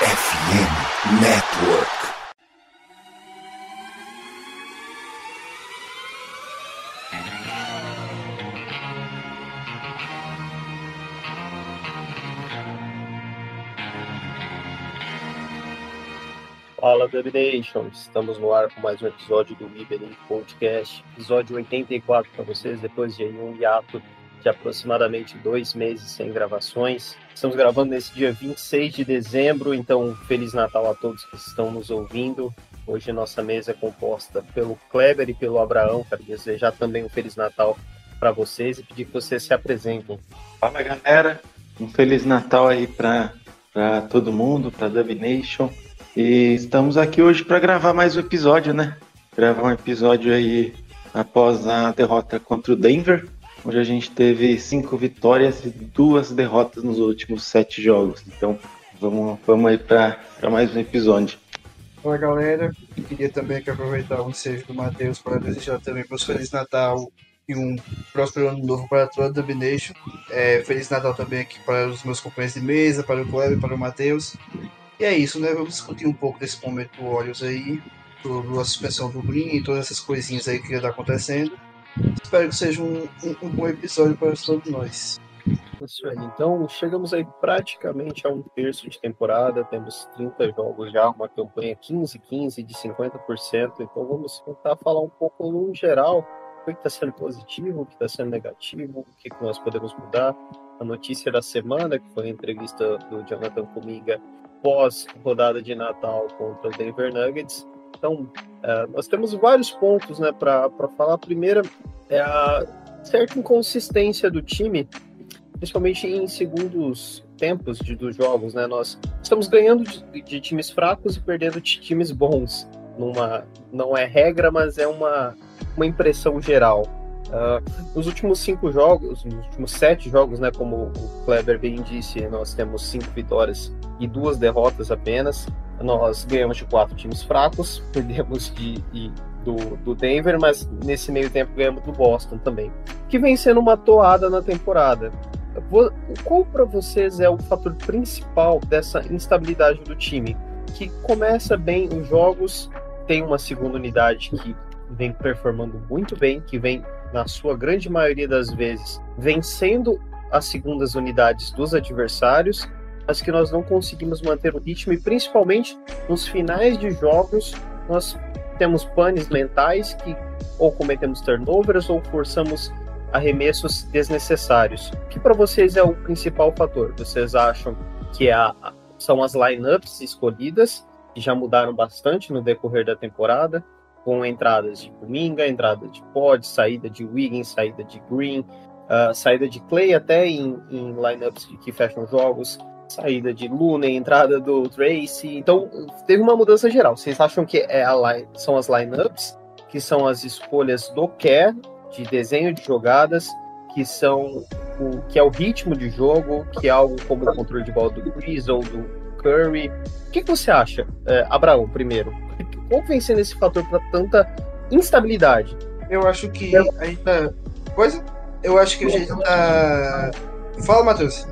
FM Network. Fala Domination, estamos no ar com mais um episódio do Iberin Podcast, episódio 84 para vocês, depois de um hiato de aproximadamente dois meses sem gravações. Estamos gravando nesse dia 26 de dezembro, então Feliz Natal a todos que estão nos ouvindo. Hoje nossa mesa é composta pelo Kleber e pelo Abraão. Quero desejar também um Feliz Natal para vocês e pedir que vocês se apresentem. Fala galera, um Feliz Natal aí para todo mundo, para Dub Nation. E estamos aqui hoje para gravar mais um episódio, né? Gravar um episódio aí após a derrota contra o Denver onde a gente teve cinco vitórias e duas derrotas nos últimos sete jogos. Então vamos, vamos aí para mais um episódio. Fala galera, eu queria também que aproveitar o ensejo do Matheus para desejar também para os Feliz Natal e um próspero ano novo para toda a Domination. É, Feliz Natal também aqui para os meus companheiros de mesa, para o Kleber, para o Matheus. E é isso, né? Vamos discutir um pouco desse momento do Olhos aí, sobre a suspensão do Green e todas essas coisinhas aí que está acontecendo. Espero que seja um, um, um bom episódio para todos nós. Então, chegamos aí praticamente a um terço de temporada, temos 30 jogos já, uma campanha 15-15 de 50%. Então, vamos tentar falar um pouco no geral o que está sendo positivo, o que está sendo negativo, o que, que nós podemos mudar. A notícia da semana, que foi a entrevista do Jonathan Comiga pós rodada de Natal contra o Denver Nuggets. Então, uh, nós temos vários pontos né, para falar. A primeira é a certa inconsistência do time, principalmente em segundos tempos de, dos jogos. Né? Nós estamos ganhando de, de times fracos e perdendo de times bons. Numa, não é regra, mas é uma, uma impressão geral. Uh, nos últimos cinco jogos, nos últimos sete jogos, né, como o Kleber bem disse, nós temos cinco vitórias e duas derrotas apenas. Nós ganhamos de quatro times fracos, perdemos de, de do, do, Denver, mas nesse meio tempo ganhamos do Boston também, que vem sendo uma toada na temporada. Qual para vocês é o fator principal dessa instabilidade do time? Que começa bem os jogos, tem uma segunda unidade que vem performando muito bem, que vem, na sua grande maioria das vezes, vencendo as segundas unidades dos adversários mas que nós não conseguimos manter o ritmo e principalmente nos finais de jogos nós temos panes mentais que ou cometemos turnovers ou forçamos arremessos desnecessários. O que para vocês é o principal fator? Vocês acham que é a, são as lineups escolhidas que já mudaram bastante no decorrer da temporada, com entradas de Kuminga, entrada de Pod, saída de Wiggins, saída de Green, uh, saída de Clay até em, em lineups que fecham jogos, saída de Luna, entrada do Tracy. Então, teve uma mudança geral. Vocês acham que é line, são as lineups, que são as escolhas do Care, de desenho de jogadas, que são o que é o ritmo de jogo, que é algo como o controle de bola do Chris ou do Curry. O que, que você acha, é, Abraão, primeiro? Qual vem sendo esse fator para tanta instabilidade? Eu acho que a gente tá. Coisa? Eu acho que a gente tá. Fala, Matheus.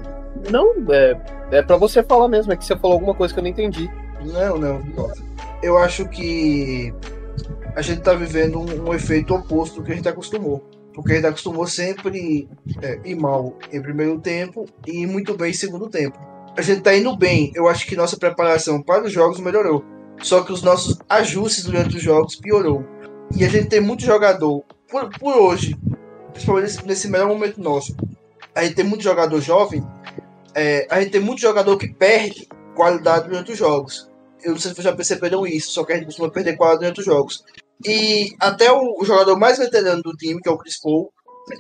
Não, é, é para você falar mesmo, é que você falou alguma coisa que eu não entendi. Não, não. Eu acho que a gente tá vivendo um, um efeito oposto do que a gente acostumou. Porque a gente acostumou sempre é, ir mal em primeiro tempo e muito bem em segundo tempo. A gente tá indo bem. Eu acho que nossa preparação para os jogos melhorou. Só que os nossos ajustes durante os jogos piorou. E a gente tem muito jogador, por, por hoje, principalmente nesse, nesse melhor momento nosso, a gente tem muito jogador jovem é, a gente tem muito jogador que perde qualidade durante os jogos. Eu não sei se vocês já perceberam isso, só que a gente costuma perder qualidade durante os jogos. E até o, jogador mais veterano do time, que é o Chris Paul,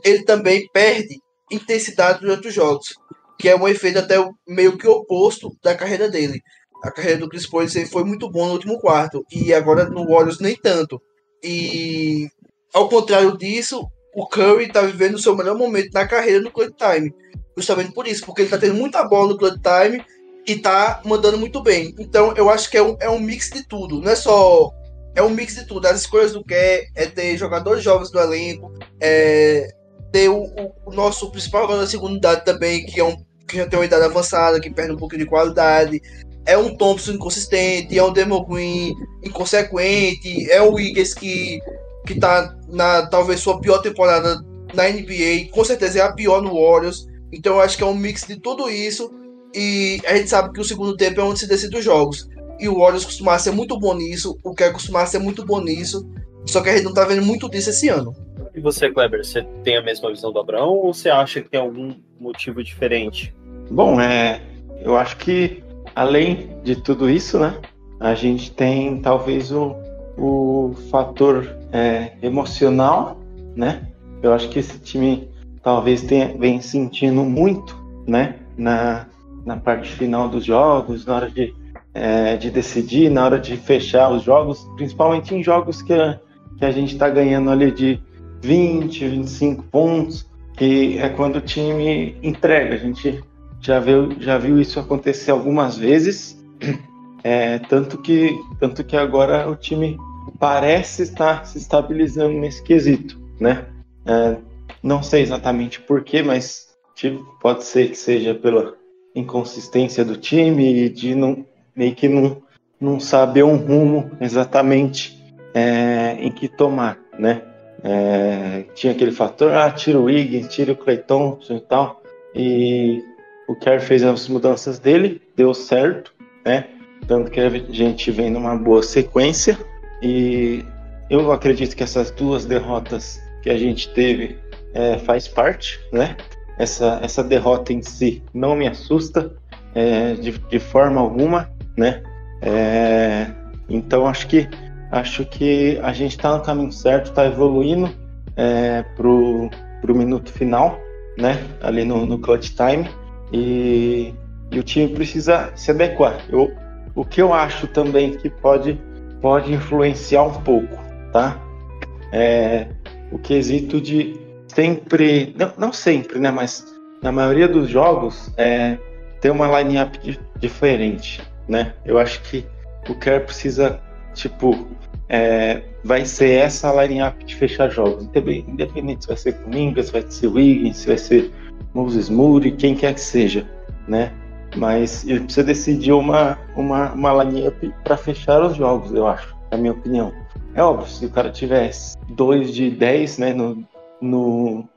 ele também perde intensidade durante os jogos, que é um efeito até meio que oposto da carreira dele. A carreira do Chris Paul ele foi muito bom no último quarto, e agora no Warriors nem tanto. E ao contrário disso, o Curry está vivendo o seu melhor momento na carreira no clutch time justamente por isso, porque ele tá tendo muita bola no clutch time e tá mandando muito bem. Então eu acho que é um, é um mix de tudo, não é só. É um mix de tudo. As escolhas do que é ter jogadores jovens do elenco, é ter o, o, o nosso principal jogador da segunda idade também, que é um que já tem uma idade avançada, que perde um pouco de qualidade. é um Thompson inconsistente, é um Demon Green inconsequente, é o Wiggins que, que tá na talvez sua pior temporada na NBA, com certeza é a pior no Warriors. Então eu acho que é um mix de tudo isso. E a gente sabe que o segundo tempo é onde se decide os jogos. E o Warriors costumava ser muito bom nisso, o Kerr costumava ser muito bom nisso. Só que a gente não tá vendo muito disso esse ano. E você, Kleber, você tem a mesma visão do Abraão ou você acha que tem algum motivo diferente? Bom, é, eu acho que além de tudo isso, né, a gente tem talvez o, o fator é, emocional, né? Eu acho que esse time talvez tenha, vem sentindo muito, né, na, na parte final dos jogos, na hora de, é, de decidir, na hora de fechar os jogos, principalmente em jogos que a, que a gente está ganhando ali de 20, 25 pontos, que é quando o time entrega. A gente já viu, já viu isso acontecer algumas vezes, é, tanto, que, tanto que agora o time parece estar se estabilizando nesse quesito, né? É, não sei exatamente porquê, mas tipo, pode ser que seja pela inconsistência do time e de não, meio que não, não saber um rumo exatamente é, em que tomar, né? É, tinha aquele fator, ah, tira o Wiggins, tira o Clay Thompson e tal, e o Kerr fez as mudanças dele, deu certo, né? Tanto que a gente vem numa boa sequência e eu acredito que essas duas derrotas que a gente teve é, faz parte, né? Essa, essa derrota em si não me assusta é, de, de forma alguma, né? É, então acho que acho que a gente está no caminho certo, está evoluindo é, pro, pro minuto final, né? Ali no, no clutch time e, e o time precisa se adequar. Eu, o que eu acho também que pode, pode influenciar um pouco, tá? É o quesito de sempre, não, não sempre, né? Mas na maioria dos jogos é, ter uma line-up diferente, né? Eu acho que o Kerr precisa, tipo, é, vai ser essa line-up de fechar jogos. Independente se vai ser Comingas, se vai ser Wiggins, se vai ser Moses Moody, quem quer que seja, né? Mas ele precisa decidir uma, uma, uma line-up para fechar os jogos, eu acho, na minha opinião. É óbvio, se o cara tivesse 2 de 10 né, no, no,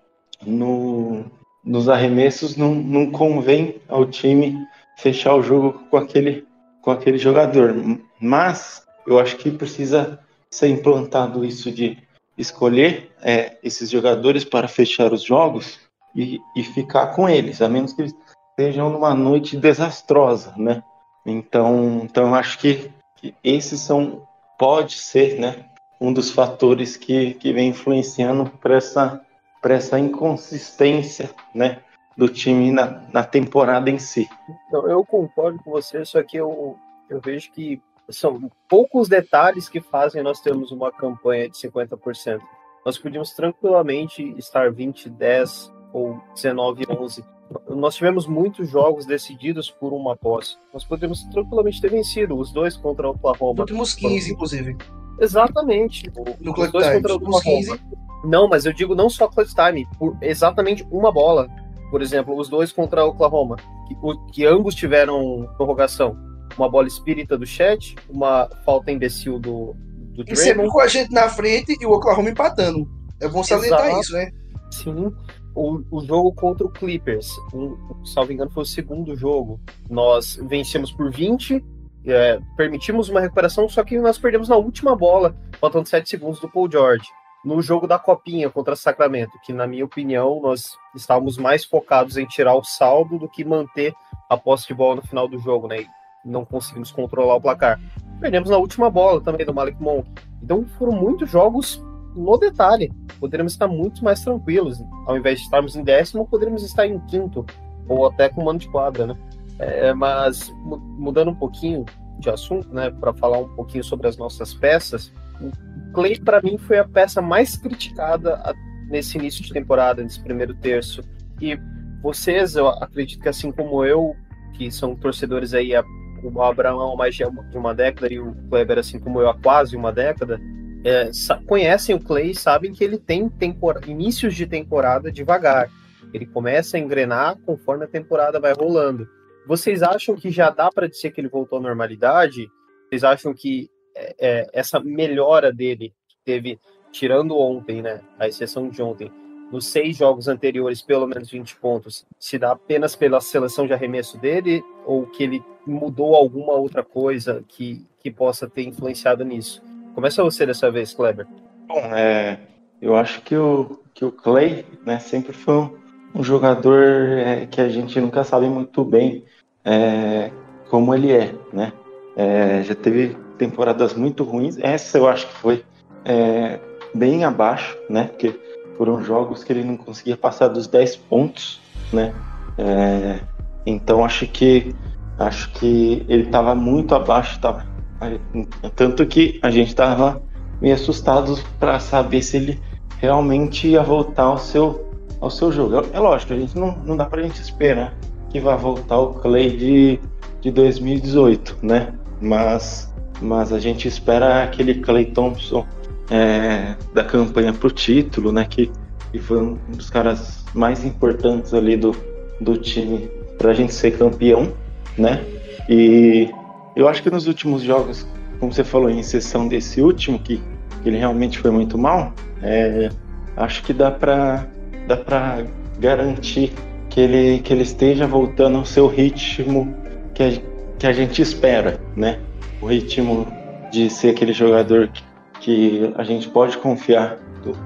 no, nos arremessos, não, não convém ao time fechar o jogo com aquele, com aquele jogador. Mas eu acho que precisa ser implantado isso de escolher é, esses jogadores para fechar os jogos e, e ficar com eles, a menos que eles estejam numa noite desastrosa, né? Então, então eu acho que, que esses são pode ser, né, um dos fatores que, que vem influenciando para essa para essa inconsistência, né, do time na, na temporada em si. Então, eu concordo com você, só que eu, eu vejo que são poucos detalhes que fazem nós termos uma campanha de 50%. Nós podíamos tranquilamente estar 20, 10, ou 19 11. Nós tivemos muitos jogos decididos por uma posse. Nós poderíamos tranquilamente ter vencido os dois contra o Oklahoma. Últimos 15, inclusive. Exatamente. No os dois time, contra o Oklahoma. 15. Não, mas eu digo não só clutch time, por exatamente uma bola. Por exemplo, os dois contra o Oklahoma, que, que ambos tiveram prorrogação. Uma bola espírita do Chat, uma falta imbecil do, do E sempre com a gente na frente e o Oklahoma empatando. É bom salientar Exato. isso, né? Sim o, o jogo contra o Clippers, um, salvo engano, foi o segundo jogo. Nós vencemos por 20, é, permitimos uma recuperação, só que nós perdemos na última bola, faltando 7 segundos do Paul George. No jogo da Copinha contra Sacramento, que na minha opinião nós estávamos mais focados em tirar o saldo do que manter a posse de bola no final do jogo, né? E não conseguimos controlar o placar. Perdemos na última bola também do Malik Monk. Então foram muitos jogos no detalhe, poderíamos estar muito mais tranquilos. Ao invés de estarmos em décimo, poderíamos estar em quinto, ou até com mano de quadra, né? É, mas mudando um pouquinho de assunto, né, para falar um pouquinho sobre as nossas peças, o Clay para mim foi a peça mais criticada nesse início de temporada, nesse primeiro terço. E vocês, eu acredito que assim como eu, que são torcedores aí, o Abraão há mais de uma década e o Kleber assim como eu há quase uma década, é, conhecem o Clay sabem que ele tem inícios de temporada devagar. Ele começa a engrenar conforme a temporada vai rolando. vocês acham que já dá para dizer que ele voltou à normalidade? Vocês acham que é, é, essa melhora dele, que teve, tirando ontem, né, a exceção de ontem, nos seis jogos anteriores, pelo menos 20 pontos, se dá apenas pela seleção de arremesso dele ou que ele mudou alguma outra coisa que, que possa ter influenciado nisso? Começa você dessa vez, Kleber. Bom, é, eu acho que o, que o Clay né, sempre foi um, um jogador é, que a gente nunca sabe muito bem é, como ele é, né? É, já teve temporadas muito ruins. Essa eu acho que foi é, bem abaixo, né? Porque foram jogos que ele não conseguia passar dos 10 pontos, né? É, então acho que acho que ele estava muito abaixo, tava, tanto que a gente estava meio assustado para saber se ele realmente ia voltar ao seu ao seu jogo. É, é lógico, a gente não, não dá para a gente esperar que vá voltar o Clay de, de 2018, né? Mas mas a gente espera aquele Clay Thompson é, da campanha para o título, né? Que, que foi um dos caras mais importantes ali do, do time para a gente ser campeão, né? E eu acho que nos últimos jogos, como você falou, em exceção desse último, que, ele realmente foi muito mal, é, acho que dá para dá garantir que ele, que ele esteja voltando ao seu ritmo que a, que a gente espera, né? O ritmo de ser aquele jogador que que a gente pode confiar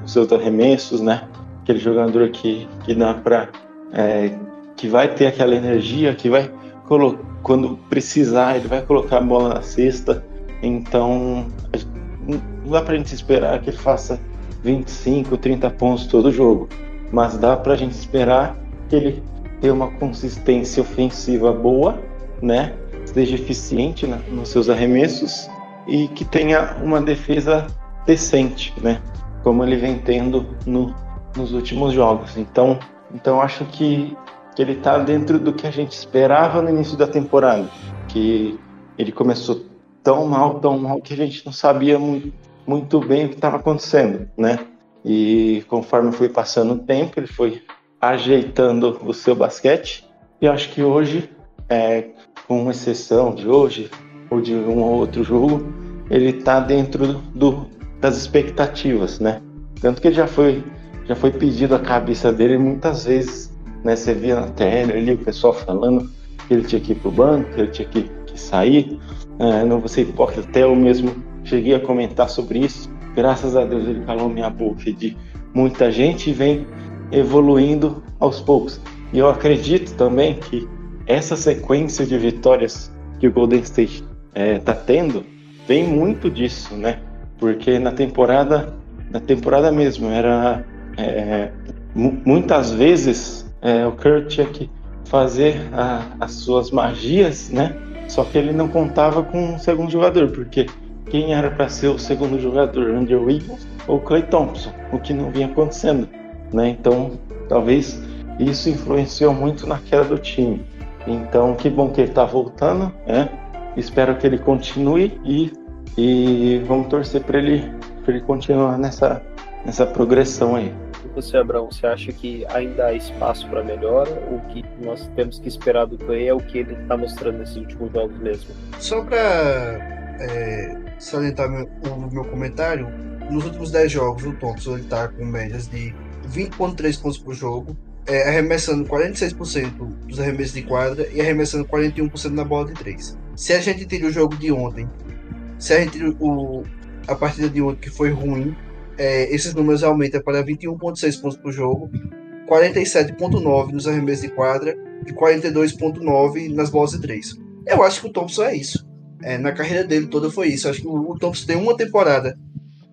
nos seus arremessos, né? Aquele jogador que, que dá para é, que vai ter aquela energia, que vai quando precisar ele vai colocar a bola na cesta. Então não dá para a gente esperar que ele faça 25, 30 pontos todo jogo, mas dá para a gente esperar que ele tenha uma consistência ofensiva boa, né? Esteja eficiente na, nos seus arremessos e que tenha uma defesa decente, né? Como ele vem tendo no, nos últimos jogos. Então, então acho que, que ele está dentro do que a gente esperava no início da temporada, que ele começou tão mal, tão mal que a gente não sabia muito, bem o que estava acontecendo, né? E conforme foi passando o tempo, ele foi ajeitando o seu basquete. E acho que hoje, é, com exceção de hoje, ou de um ou outro jogo, ele está dentro do, das expectativas, né? Tanto que já foi já foi pedido a cabeça dele muitas vezes, né? Você via na tela ali o pessoal falando que ele tinha que ir pro banco, que ele tinha que, que sair. É, não vou ser hipócrita, até eu mesmo cheguei a comentar sobre isso. Graças a Deus ele calou minha boca de muita gente e vem evoluindo aos poucos. E eu acredito também que essa sequência de vitórias que o Golden State está é, tendo vem muito disso, né? Porque na temporada, na temporada mesmo, era é, muitas vezes é, o Kurt tinha que fazer a, as suas magias, né? Só que ele não contava com um segundo jogador, porque quem era para ser o segundo jogador, Andrew Wiggins ou Clay Thompson, o que não vinha acontecendo, né? Então, talvez isso influenciou muito na queda do time. Então, que bom que ele está voltando, né? Espero que ele continue e, e vamos torcer para ele, ele continuar nessa, nessa progressão aí. Você, Abraão, você acha que ainda há espaço para melhora? O que nós temos que esperar do Clay é o que ele está mostrando nesses últimos jogos mesmo? Só para é, salientar meu, o meu comentário, nos últimos 10 jogos o Thompson está com médias de 20,3 pontos por jogo, é, arremessando 46% dos arremessos de quadra e arremessando 41% na bola de 3. Se a gente tira o jogo de ontem, se a gente tira o, a partida de ontem que foi ruim, é, esses números aumentam para 21,6 pontos por jogo, 47,9 nos arremessos de quadra e 42,9 nas bolas de 3. Eu acho que o Thompson é isso. É, na carreira dele toda foi isso. Acho que o, o Thompson tem uma temporada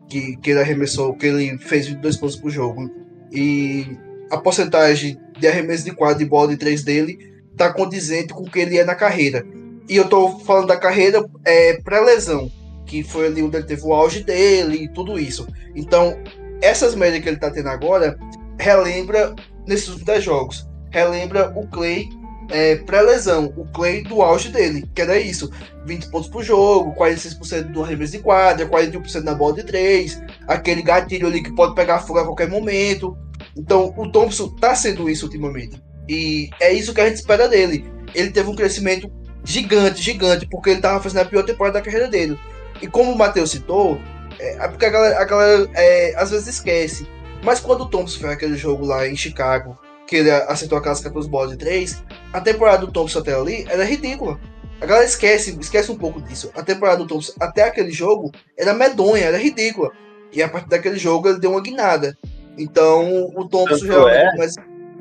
que, que ele arremessou, que ele fez 22 pontos por jogo. E a porcentagem de arremesso de quadro e bola de três dele tá condizente com o que ele é na carreira. E eu tô falando da carreira é, pré-lesão, que foi ali onde ele teve o auge dele e tudo isso. Então, essas médias que ele tá tendo agora relembra nesses 10 jogos. Relembra o Clay é, pré-lesão, o Clay do auge dele, que era isso: 20 pontos por jogo, 46% do arremesso de quadra, 41% na bola de 3, aquele gatilho ali que pode pegar fogo a qualquer momento. Então, o Thompson tá sendo isso ultimamente. E é isso que a gente espera dele. ele teve um crescimento gigante, gigante, porque ele tava fazendo a pior temporada da carreira dele. E como o Matheus citou, é, é porque a galera, a galera é, às vezes esquece. Mas quando o Thompson fez aquele jogo lá em Chicago, que ele acertou aquelas 14 bolas de 3, a temporada do Thompson até ali era ridícula. A galera esquece, esquece um pouco disso. A temporada do Thompson até aquele jogo era medonha, era ridícula. E a partir daquele jogo ele deu uma guinada. Então o Thompson já é.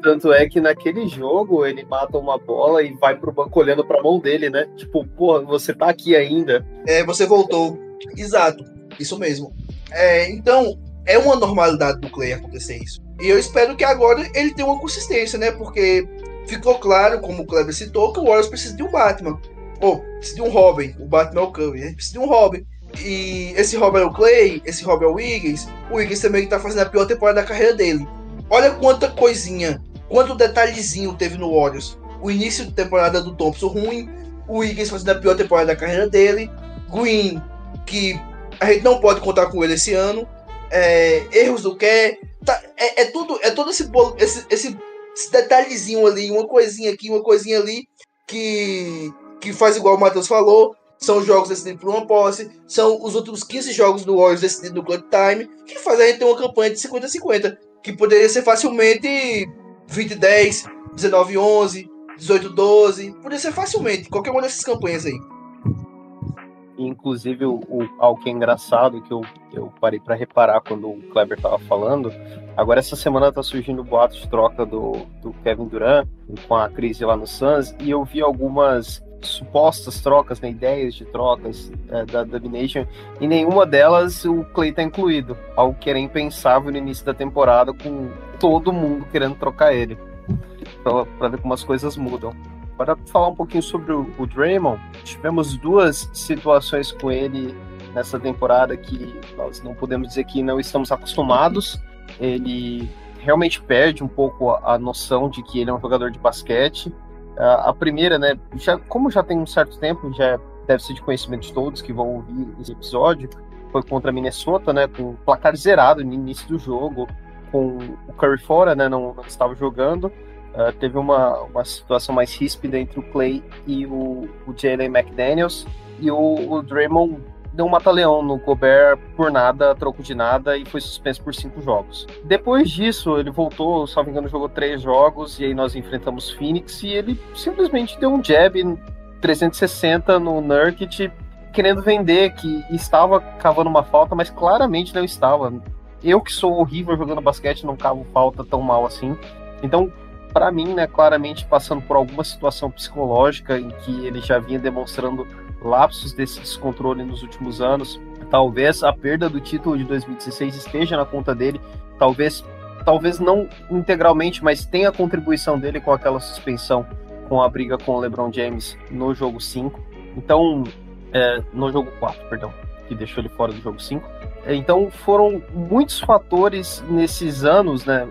Tanto é que naquele jogo ele mata uma bola e vai pro banco olhando pra mão dele, né? Tipo, porra, você tá aqui ainda. É, você voltou. Exato, isso mesmo. É, então, é uma normalidade do Clay acontecer isso. E eu espero que agora ele tenha uma consistência, né? Porque ficou claro, como o Kleber citou, que o Warriors precisa de um Batman. Ou, precisa de um Robin. O Batman é o Curry, né? Precisa de um Robin. E esse Robin é o Clay, esse Robin é o Wiggins. O Wiggins também está fazendo a pior temporada da carreira dele. Olha quanta coisinha, quanto detalhezinho teve no Warriors. O início de temporada do Thompson ruim, o Wiggins fazendo a pior temporada da carreira dele, Green, que a gente não pode contar com ele esse ano, é, erros do que tá, é, é, tudo, é todo esse, bolo, esse, esse, esse detalhezinho ali, uma coisinha aqui, uma coisinha ali, que, que faz igual o Matheus falou, são jogos decididos por uma posse, são os últimos 15 jogos do Warriors decididos no Club Time, que faz a gente ter uma campanha de 50-50, que poderia ser facilmente 20-10, 19-11, 18-12, poderia ser facilmente, qualquer uma dessas campanhas aí. Inclusive, o, o, algo que é engraçado, que eu, eu parei para reparar quando o Kleber tava falando, agora essa semana tá surgindo o boato de troca do, do Kevin Durant com a crise lá no Suns, e eu vi algumas supostas trocas, né, ideias de trocas é, da Domination, e nenhuma delas o Clay tá incluído. Algo que era impensável no início da temporada, com todo mundo querendo trocar ele. Para ver como as coisas mudam. Para falar um pouquinho sobre o, o Draymond, tivemos duas situações com ele nessa temporada que nós não podemos dizer que não estamos acostumados. Ele realmente perde um pouco a, a noção de que ele é um jogador de basquete a primeira, né, já, como já tem um certo tempo, já deve ser de conhecimento de todos que vão ouvir esse episódio, foi contra a Minnesota, né, com placar zerado no início do jogo, com o Curry fora, né, não, não estava jogando. Uh, teve uma, uma situação mais ríspida entre o Clay e o, o Jalen McDaniels, e o, o Draymond deu um mata-leão no Gobert por nada, troco de nada, e foi suspenso por cinco jogos. Depois disso, ele voltou, se não me engano, jogou três jogos, e aí nós enfrentamos Phoenix, e ele simplesmente deu um jab 360 no Nurkic, querendo vender que estava cavando uma falta, mas claramente não estava. Eu que sou horrível jogando basquete, não cavo falta tão mal assim. Então, para mim, né, claramente passando por alguma situação psicológica em que ele já vinha demonstrando lapsos desse descontrole nos últimos anos. Talvez a perda do título de 2016 esteja na conta dele, talvez talvez não integralmente, mas tem a contribuição dele com aquela suspensão, com a briga com o LeBron James no jogo 5. Então, é, no jogo 4, perdão, que deixou ele fora do jogo 5. Então, foram muitos fatores nesses anos, né?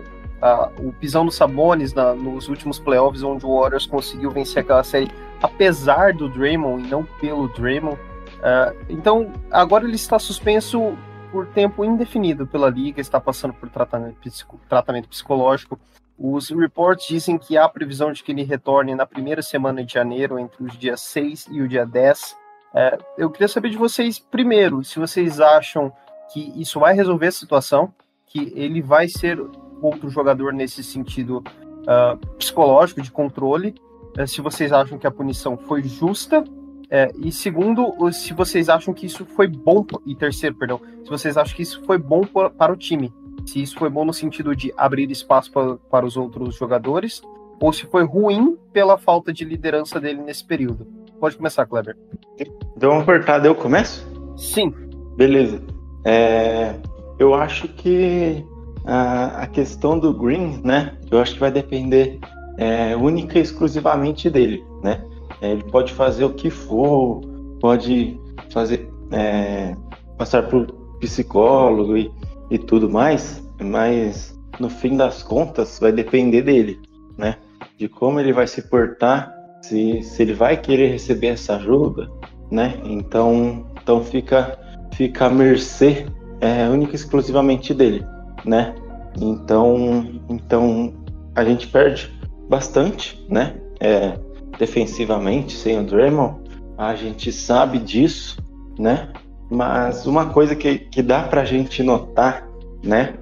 o pisão dos Sabonis na, nos últimos playoffs, onde o Warriors conseguiu vencer aquela série apesar do Draymond e não pelo Draymond. Uh, então, agora ele está suspenso por tempo indefinido pela liga, está passando por tratamento, tratamento psicológico. Os reports dizem que há previsão de que ele retorne na primeira semana de janeiro, entre os dias 6 e o dia 10. Uh, eu queria saber de vocês, primeiro, se vocês acham que isso vai resolver a situação, que ele vai ser outro jogador nesse sentido uh, psicológico, de controle, se vocês acham que a punição foi justa. É, e segundo, se vocês acham que isso foi bom. E terceiro, perdão, se vocês acham que isso foi bom para o time. Se isso foi bom no sentido de abrir espaço para, para os outros jogadores, ou se foi ruim pela falta de liderança dele nesse período. Pode começar, Kleber. Deu uma cortada, eu começo? Sim. Beleza. É, eu acho que a, a questão do Green, né? Eu acho que vai depender é, única e exclusivamente dele, né? É, ele pode fazer o que for, pode fazer é, passar por psicólogo e, e tudo mais, mas no fim das contas vai depender dele, né? De como ele vai se portar, se, se ele vai querer receber essa ajuda, né? Então, então fica, fica à mercê é, única e exclusivamente dele, né? Então, então a gente perde bastante, né? É, defensivamente sem o Draymond, a gente sabe disso, né? Mas uma coisa que, que dá pra gente notar, né?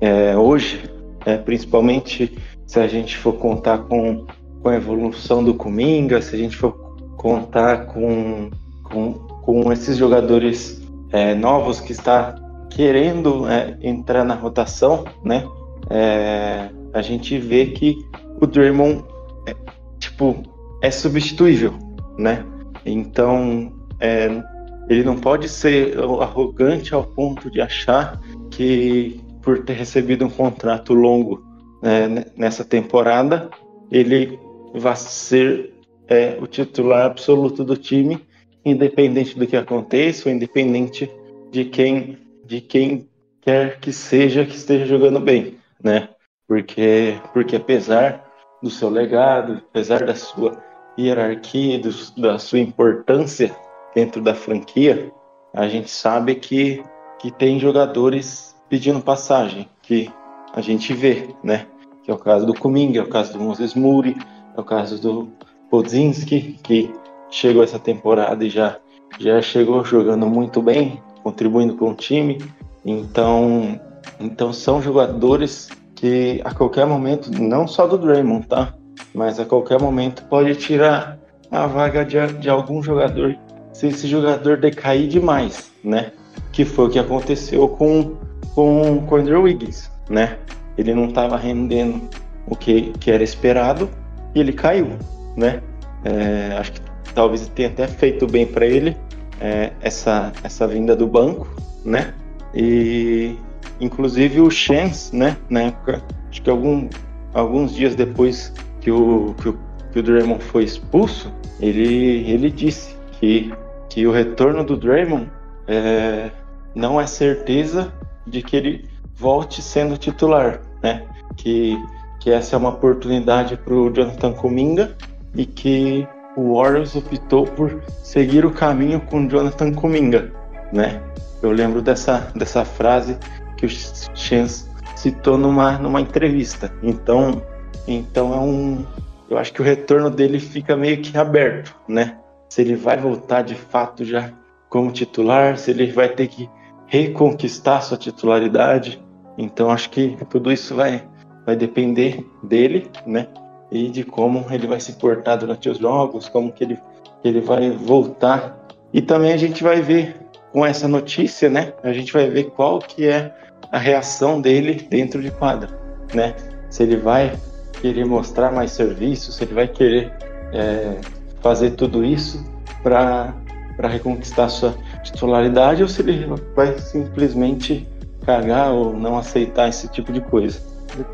É, hoje, é, principalmente se a gente for contar com, com a evolução do Kuminga, se a gente for contar com, com, com esses jogadores é, novos que está querendo é, entrar na rotação, né? É, a gente vê que o Draymond é, tipo é substituível, né? Então é, ele não pode ser arrogante ao ponto de achar que por ter recebido um contrato longo né, nessa temporada ele vai ser é, o titular absoluto do time, independente do que aconteça, ou independente de quem de quem quer que seja que esteja jogando bem, né? Porque porque apesar do seu legado, apesar da sua hierarquia, do, da sua importância dentro da franquia, a gente sabe que que tem jogadores pedindo passagem, que a gente vê, né? Que é o caso do Kuminga, é o caso do Moses Moody, é o caso do Podzinski, que chegou essa temporada e já já chegou jogando muito bem, contribuindo com o time. Então, então são jogadores que a qualquer momento, não só do Draymond, tá? Mas a qualquer momento pode tirar a vaga de, de algum jogador se esse jogador decair demais, né? Que foi o que aconteceu com, com, com o Andrew Wiggins, né? Ele não estava rendendo o que, que era esperado e ele caiu, né? É, acho que talvez tenha até feito bem para ele, é, essa, essa vinda do banco, né? E inclusive o Chance, né? Na época, acho que algum, alguns dias depois que o, que o, que o Draymond foi expulso, ele, ele disse que, que o retorno do Draymond é, não é certeza de que ele volte sendo titular, né? Que, que essa é uma oportunidade para o Jonathan Kuminga e que o Warriors optou por seguir o caminho com Jonathan Kuminga, né? Eu lembro dessa, dessa frase que o Chance citou numa, numa entrevista. Então, então é um, eu acho que o retorno dele fica meio que aberto, né? Se ele vai voltar de fato já como titular, se ele vai ter que reconquistar sua titularidade. Então acho que tudo isso vai vai depender dele, né? e de como ele vai se portar durante os jogos, como que ele, ele vai voltar. E também a gente vai ver com essa notícia, né? A gente vai ver qual que é a reação dele dentro de quadra, né? Se ele vai querer mostrar mais serviço, se ele vai querer é, fazer tudo isso para para reconquistar sua titularidade ou se ele vai simplesmente cagar ou não aceitar esse tipo de coisa.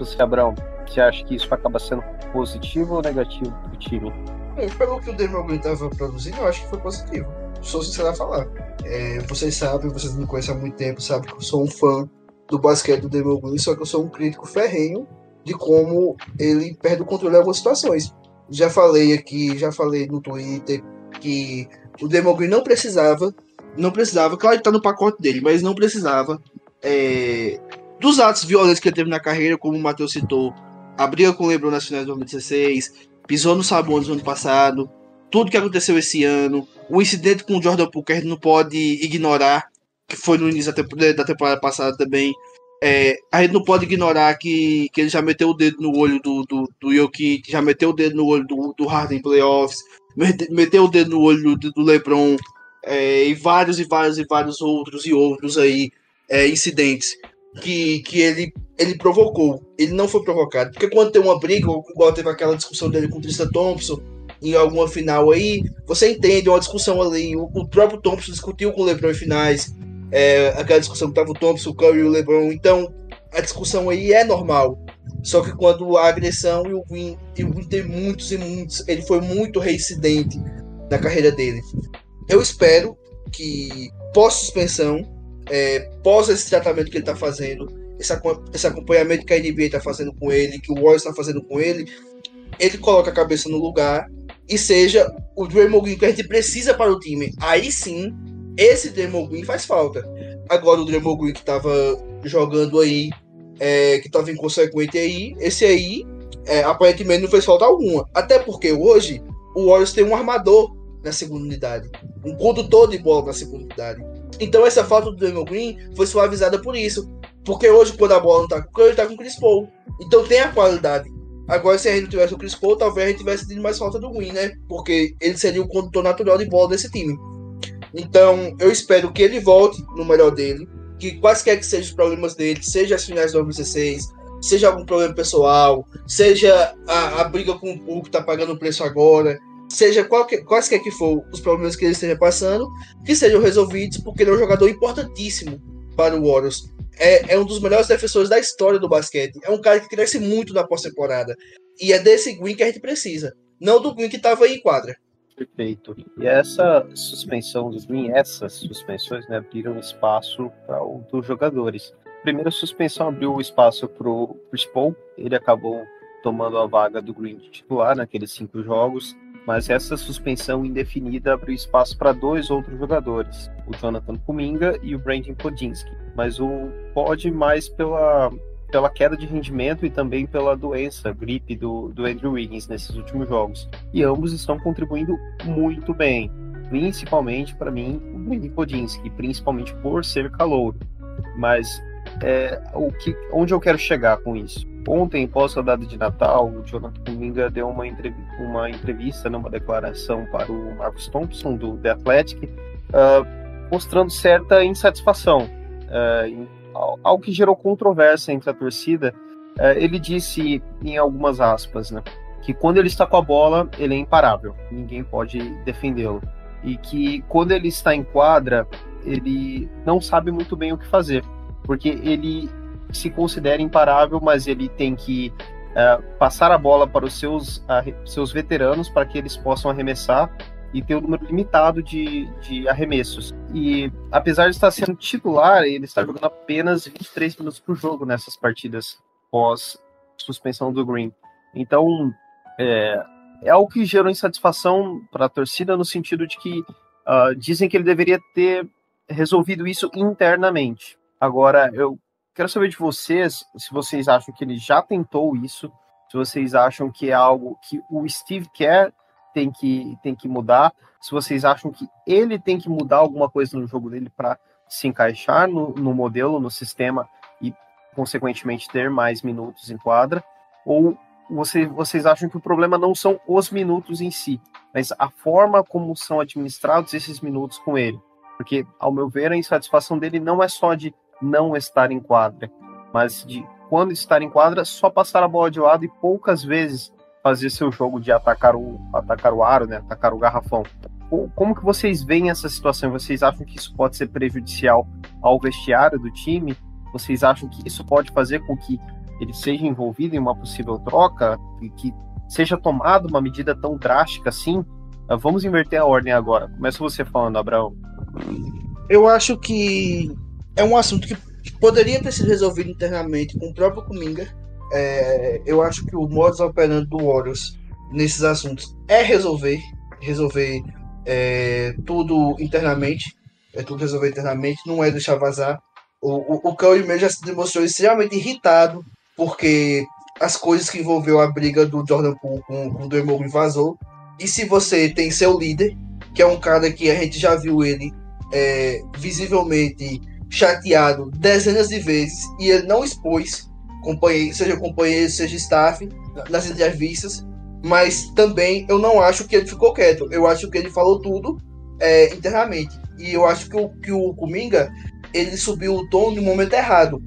Você, Abrão, você acha que isso acaba sendo positivo ou negativo pro time? É, pelo que o Green estava produzindo, eu acho que foi positivo. Sou sincero a falar. É, vocês sabem, vocês me conhecem há muito tempo, sabem que eu sou um fã do basquete do Green, só que eu sou um crítico ferrenho de como ele perde o controle em algumas situações. Já falei aqui, já falei no Twitter que o Green não precisava, não precisava, claro que tá no pacote dele, mas não precisava é, dos atos violentos que ele teve na carreira, como o Matheus citou, a briga com o LeBron nas finais de 2016, pisou no Sabonis no ano passado, tudo que aconteceu esse ano, o incidente com o Jordan Poole que a gente não pode ignorar, que foi no início da temporada passada também. É, a gente não pode ignorar que, que ele já meteu o dedo no olho do, do, do Jokic, já meteu o dedo no olho do, do Harden Playoffs, meteu o dedo no olho do, do LeBron é, e vários e vários e vários outros e outros aí é, incidentes que, que ele, ele provocou. Ele não foi provocado. Porque quando tem uma briga, igual teve aquela discussão dele com o Tristan Thompson, em alguma final aí, você entende uma discussão ali. O, o próprio Thompson discutiu com o LeBron em finais. É, aquela discussão que tava o Thompson, o Curry e o LeBron. Então, a discussão aí é normal. Só que quando a agressão e o Win, e o Win tem muitos e muitos, ele foi muito reincidente na carreira dele. Eu espero que pós-suspensão é, pós esse tratamento que ele está fazendo, esse, esse, acompanhamento que a NBA está fazendo com ele, que o Warriors está fazendo com ele, ele coloca a cabeça no lugar e seja o Draymond Green que a gente precisa para o time. Aí sim, esse Green faz falta. Agora o Green que estava jogando aí, é, que estava inconsequente aí, esse aí é, aparentemente não fez falta alguma. Até porque hoje o Warriors tem um armador na segunda unidade, um condutor de bola na segunda unidade. Então essa falta do Draymond Green foi suavizada por isso. Porque hoje, quando a bola não tá com o Curry, tá com o Chris Paul. Então tem a qualidade. Agora, se a gente não tivesse o Chris Paul, talvez a gente tivesse tido mais falta do Green, né? Porque ele seria o condutor natural de bola desse time. Então, eu espero que ele volte no melhor dele. Que quaisquer que sejam os problemas dele, seja as finais de 2016, seja algum problema pessoal, seja a, a briga com o público que tá pagando o preço agora, seja qualquer, quaisquer que for os problemas que ele esteja passando, que sejam resolvidos, porque ele é um jogador importantíssimo para o Warriors é, é um dos melhores defensores da história do basquete. É um cara que cresce muito na pós-temporada. E é desse Green que a gente precisa. Não do Green que estava em quadra. Perfeito. E essa suspensão Green, essas suspensões, né, abriram espaço para os jogadores. A primeira suspensão abriu espaço para o Paul, ele acabou tomando a vaga do Green titular naqueles cinco jogos mas essa suspensão indefinida abriu espaço para dois outros jogadores, o Jonathan Kuminga e o Brandon Podinski. Mas o pode mais pela, pela queda de rendimento e também pela doença, gripe do, do Andrew Wiggins nesses últimos jogos. E ambos estão contribuindo muito bem, principalmente para mim o Brandon Podinski, principalmente por ser calor. Mas é, o que, onde eu quero chegar com isso? Ontem, pós-rodada de Natal, o Jonathan Kuminga deu uma, entrevista, uma entrevista, né, uma declaração para o Marcus Thompson, do The Athletic, uh, mostrando certa insatisfação, uh, algo que gerou controvérsia entre a torcida. Uh, ele disse, em algumas aspas, né, que quando ele está com a bola, ele é imparável, ninguém pode defendê-lo. E que quando ele está em quadra, ele não sabe muito bem o que fazer, porque ele se considera imparável, mas ele tem que uh, passar a bola para os seus, seus veteranos para que eles possam arremessar e ter um número limitado de, de arremessos. E apesar de estar sendo titular, ele está jogando apenas 23 minutos por jogo nessas partidas pós suspensão do Green. Então, é, é algo que gerou insatisfação para a torcida no sentido de que uh, dizem que ele deveria ter resolvido isso internamente. Agora, eu Quero saber de vocês se vocês acham que ele já tentou isso, se vocês acham que é algo que o Steve Kerr tem que, tem que mudar, se vocês acham que ele tem que mudar alguma coisa no jogo dele para se encaixar no, no modelo, no sistema e, consequentemente, ter mais minutos em quadra, ou você, vocês acham que o problema não são os minutos em si, mas a forma como são administrados esses minutos com ele. Porque, ao meu ver, a insatisfação dele não é só de não estar em quadra, mas de quando estar em quadra, só passar a bola de lado e poucas vezes fazer seu jogo de atacar o, atacar o aro, né, atacar o garrafão. Como que vocês veem essa situação? Vocês acham que isso pode ser prejudicial ao vestiário do time? Vocês acham que isso pode fazer com que ele seja envolvido em uma possível troca e que seja tomada uma medida tão drástica assim? Ah, vamos inverter a ordem agora. Começa você falando, Abraão. Eu acho que é um assunto que poderia ter sido resolvido internamente com o próprio Kuminga. É, eu acho que o modus operandi do Warriors nesses assuntos é resolver, resolver é, tudo internamente, é tudo resolver internamente, não é deixar vazar. O, o, o mesmo já se demonstrou extremamente irritado porque as coisas que envolveu a briga do Jordan Poole com, com o Draymond vazou. E se você tem seu líder, que é um cara que a gente já viu ele é, visivelmente chateado dezenas de vezes e ele não expôs, companheiro, seja companheiro, seja staff, nas entrevistas, mas também eu não acho que ele ficou quieto. Eu acho que ele falou tudo é, internamente. E eu acho que o, que o Kuminga ele subiu o tom no momento errado.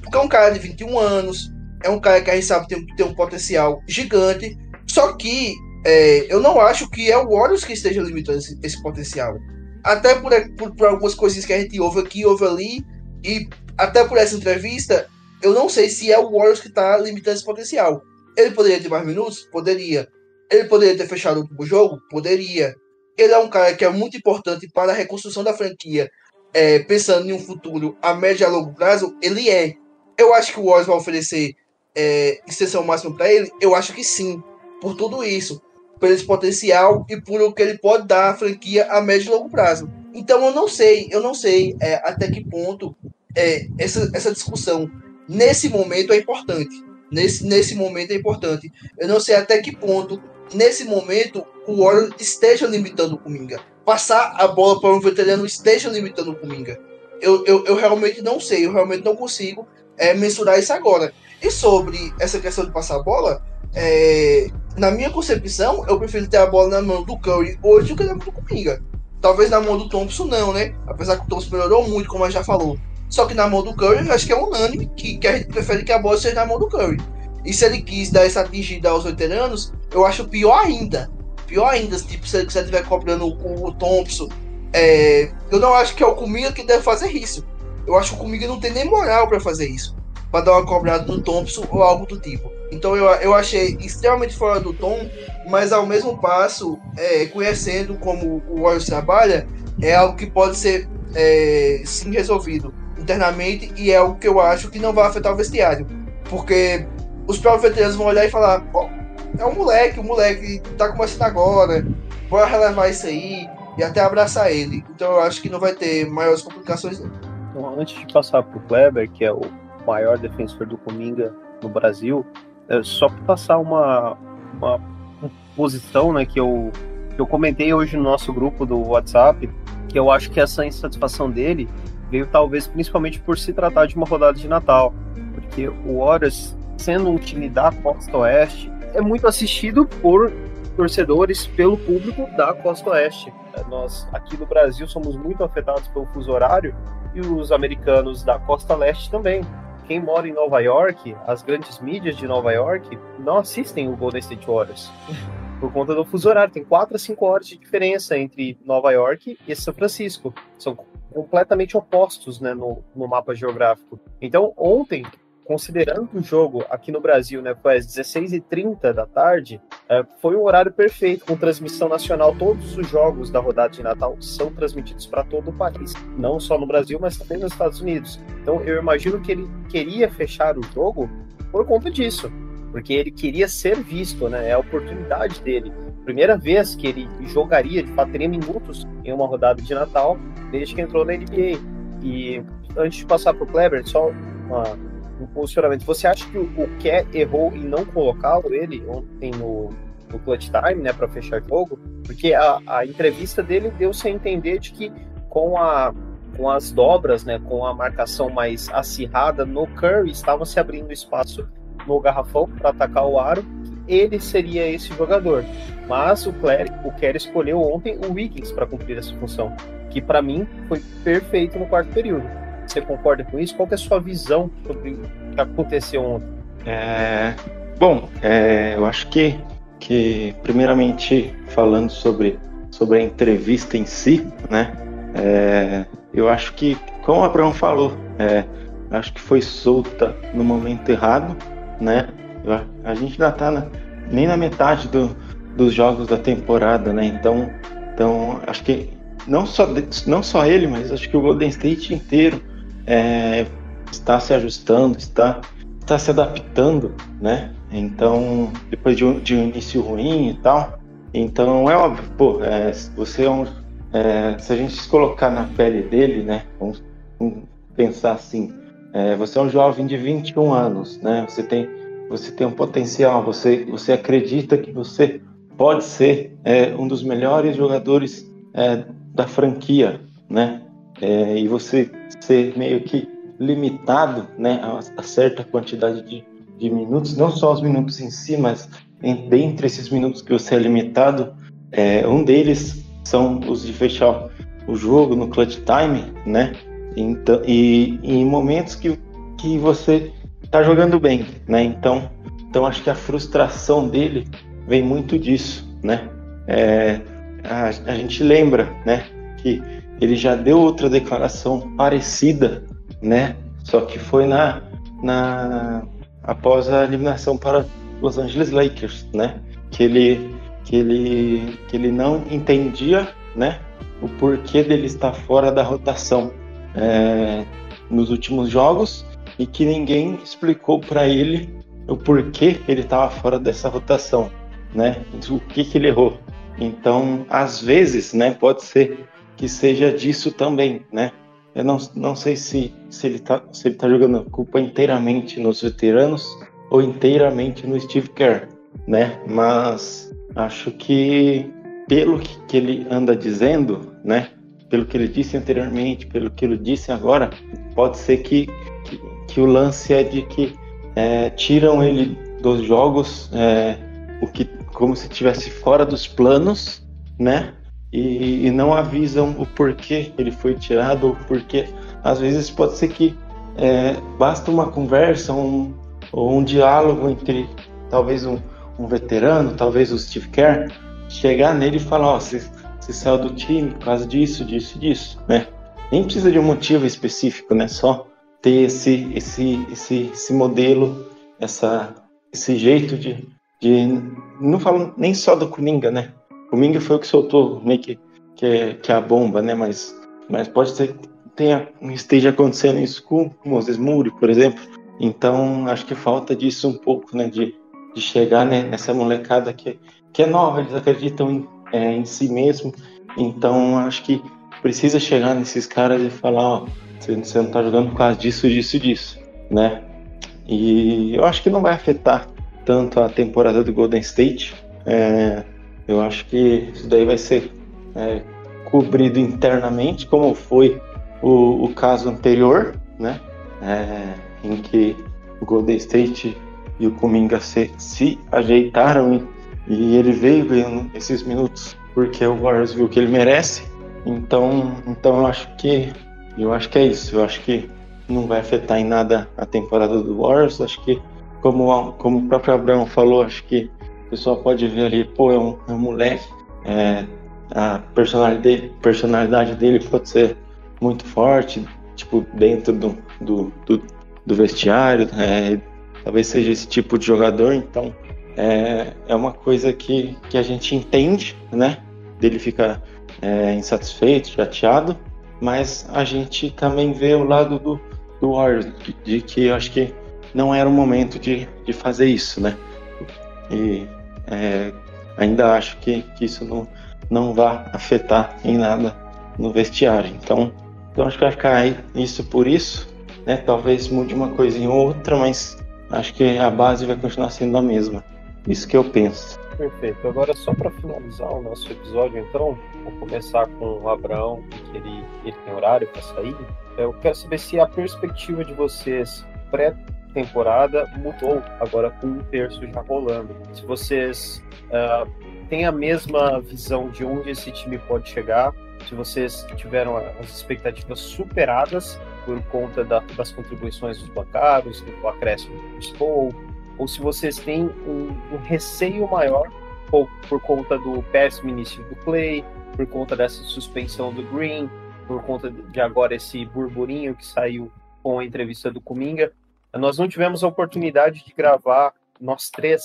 Porque é um cara de 21 anos, é um cara que a gente sabe tem, tem um potencial gigante. Só que é, eu não acho que é o Warriors que esteja limitando esse, esse potencial até por, por, por, algumas coisinhas que a gente ouve aqui, ouve ali, e até por essa entrevista, eu não sei se é o Warriors que está limitando esse potencial. Ele poderia ter mais minutos? Poderia. Ele poderia ter fechado o último jogo? Poderia. Ele é um cara que é muito importante para a reconstrução da franquia, é, pensando em um futuro a médio e a longo prazo, ele é. Eu acho que o Warriors vai oferecer é, extensão máxima para ele? Eu acho que sim, por tudo isso por esse potencial e por o que ele pode dar à franquia a médio e longo prazo. Então eu não sei, eu não sei é, até que ponto é, essa, essa discussão nesse momento é importante. nesse, nesse momento é importante. Eu não sei até que ponto, nesse momento, o Warriors esteja limitando o Kuminga. Passar a bola para um veterano esteja limitando o Kuminga. Eu, eu, eu realmente não sei, eu realmente não consigo é, mensurar isso agora. E sobre essa questão de passar a bola, é, na minha concepção, eu prefiro ter a bola na mão do Curry hoje do que na mão do Kuminga. Talvez na mão do Thompson não, né? Apesar que o Thompson melhorou muito, como a já falou. Só que na mão do Curry, acho que é unânime que, que a gente prefere que a bola seja na mão do Curry. E se ele quis dar essa atingida aos veteranos, eu acho pior ainda. Pior ainda, tipo, se ele estiver cobrando o, o Thompson. É, eu não acho que é o Kuminga que deve fazer isso. Eu acho que o Kuminga não tem nem moral para fazer isso. Para dar uma cobrada no Thompson ou algo do tipo. Então eu, eu achei extremamente fora do tom, mas ao mesmo passo, é, conhecendo como o Warriors trabalha, é algo que pode ser é, sim resolvido internamente e é algo que eu acho que não vai afetar o vestiário. Porque os próprios veteranos vão olhar e falar, pô, é um moleque, o um moleque tá começando agora, bora relevar isso aí e até abraçar ele. Então eu acho que não vai ter maiores complicações. Antes de passar pro Kleber, que é o maior defensor do Cominga no Brasil, é só para passar uma, uma, uma, posição né, que, eu, que eu comentei hoje no nosso grupo do WhatsApp, que eu acho que essa insatisfação dele veio talvez principalmente por se tratar de uma rodada de Natal, porque o Horas, sendo um time da Costa Oeste, é muito assistido por torcedores, pelo público da Costa Oeste. Nós aqui no Brasil somos muito afetados pelo fuso horário e os americanos da Costa Leste também quem mora em Nova York, as grandes mídias de Nova York não assistem o Golden State Warriors. Por conta do fuso horário, tem 4 a 5 horas de diferença entre Nova York e São Francisco. São completamente opostos né, no, no mapa geográfico. Então, ontem, considerando que o jogo aqui no Brasil né, foi às 16h30 da tarde, é, foi um horário perfeito, com transmissão nacional. Todos os jogos da rodada de Natal são transmitidos para todo o país, não só no Brasil, mas também nos Estados Unidos. Então eu imagino que ele queria fechar o jogo por conta disso, porque ele queria ser visto, né? É a oportunidade dele. Primeira vez que ele jogaria, de fato, teria minutos em uma rodada de Natal desde que entrou na NBA. E antes de passar para o Kleber, só uma o posicionamento. Você acha que o, Ké errou em não colocá-lo ele ontem no, no clutch time, né, para fechar jogo? Porque a, a entrevista dele deu-se a entender de que com a com as dobras, né, com a marcação mais acirrada no Curry, estava se abrindo espaço no garrafão para atacar o aro, ele seria esse jogador. Mas o Claire, o Kerr escolheu ontem o Wiggins para cumprir essa função, que para mim foi perfeito no quarto período. Você concorda com isso? Qual é a sua visão sobre o que aconteceu ontem? É, bom, é, eu acho que, que, primeiramente, falando sobre, sobre a entrevista em si, né? É, eu acho que, como o Abraão falou, é, acho que foi solta no momento errado, né? A gente ainda tá na, nem na metade do, dos jogos da temporada, né? Então, então acho que não só, não só ele, mas acho que o Golden State inteiro é, está se ajustando, está, está se adaptando, né? Então, depois de um, de um início ruim e tal, então é óbvio, pô, é, você é um. É, se a gente se colocar na pele dele, né? Vamos, vamos pensar assim, é, você é um jovem de 21 anos, né? Você tem, você tem um potencial, você, você acredita que você pode ser é, um dos melhores jogadores é, da franquia, né? é, e você ser meio que limitado né, a, a certa quantidade de, de, minutos, não só os minutos em si, mas em, dentre esses minutos que você é limitado, é, um deles são os de fechar o jogo no clutch time, né? Então, e, e em momentos que, que você está jogando bem, né? Então, então acho que a frustração dele vem muito disso, né? É, a, a gente lembra, né? Que ele já deu outra declaração parecida, né? Só que foi na, na após a eliminação para Los Angeles Lakers, né? Que ele que ele que ele não entendia, né? O porquê dele estar fora da rotação é, nos últimos jogos e que ninguém explicou para ele o porquê ele estava fora dessa rotação, né? O que que ele errou. Então, às vezes, né? Pode ser que seja disso também, né? Eu não, não sei se, se ele está se ele tá jogando a culpa inteiramente nos veteranos ou inteiramente no Steve Kerr, né? Mas acho que pelo que ele anda dizendo, né? Pelo que ele disse anteriormente, pelo que ele disse agora, pode ser que, que, que o lance é de que é, tiram ele dos jogos, é, o que como se estivesse fora dos planos, né? E, e, não avisam o porquê ele foi tirado, ou. Às vezes pode ser que é, basta uma conversa, um, ou um diálogo entre talvez um, um, veterano, talvez o Steve Kerr, chegar nele e falar, ó, oh, você, você saiu do time por causa disso, disso, disso, né? Nem precisa de um motivo específico, né? Só ter esse, esse, esse, esse modelo, essa, esse jeito de, de. Não falo nem só do Coringa, né? O Minga foi o que soltou meio que, que, que a bomba, né? Mas, mas pode ser que tenha, esteja acontecendo isso com o Moses Moody, por exemplo. Então, acho que falta disso um pouco, né? De, de chegar né, nessa molecada que, que é nova, eles acreditam em, é, em si mesmo. Então, acho que precisa chegar nesses caras e falar: ó, você, você não tá jogando por causa disso, disso, disso, né? E eu acho que não vai afetar tanto a temporada do Golden State. É, eu acho que isso daí vai ser é, cobrido internamente, como foi o, o caso anterior, né? É, em que o Golden State e o Kuminga se, se ajeitaram e, e, ele veio ganhando esses minutos porque o Warriors viu que ele merece. Então, então eu acho que eu acho que é isso. Eu acho que não vai afetar em nada a temporada do Warriors. Acho que como, como o próprio Abraão falou, acho que o pessoal pode ver ali, pô, é um, é um moleque, é, a personalidade personalidade dele pode ser muito forte, tipo, dentro do, do, do, do vestiário, é, talvez seja esse tipo de jogador, então é, é uma coisa que, que a gente entende, né? Dele ficar é, insatisfeito, chateado, mas a gente também vê o lado do, do Warriors, de, de que eu acho que não era o momento de, de fazer isso, né? E é, ainda acho que, que isso não, não vai afetar em nada no vestiário. Então, então acho que vai ficar isso por isso, né? Talvez mude uma coisa em outra, mas acho que a base vai continuar sendo a mesma. Isso que eu penso. Perfeito. Agora, só para finalizar o nosso episódio, então, vou começar com o Abraão, que ele, ele tem horário para sair. Eu quero saber se a perspectiva de vocês pré temporada mudou agora com um terço já rolando. Se vocês uh, têm a mesma visão de onde esse time pode chegar, se vocês tiveram as expectativas superadas por conta da, das contribuições dos bancários, do acréscimo do Paul, ou se vocês têm um, um receio maior por, por, conta do péssimo início do Clay, por conta dessa suspensão do Green, por conta de agora esse burburinho que saiu com a entrevista do Kuminga. Nós não tivemos a oportunidade de gravar, nós três,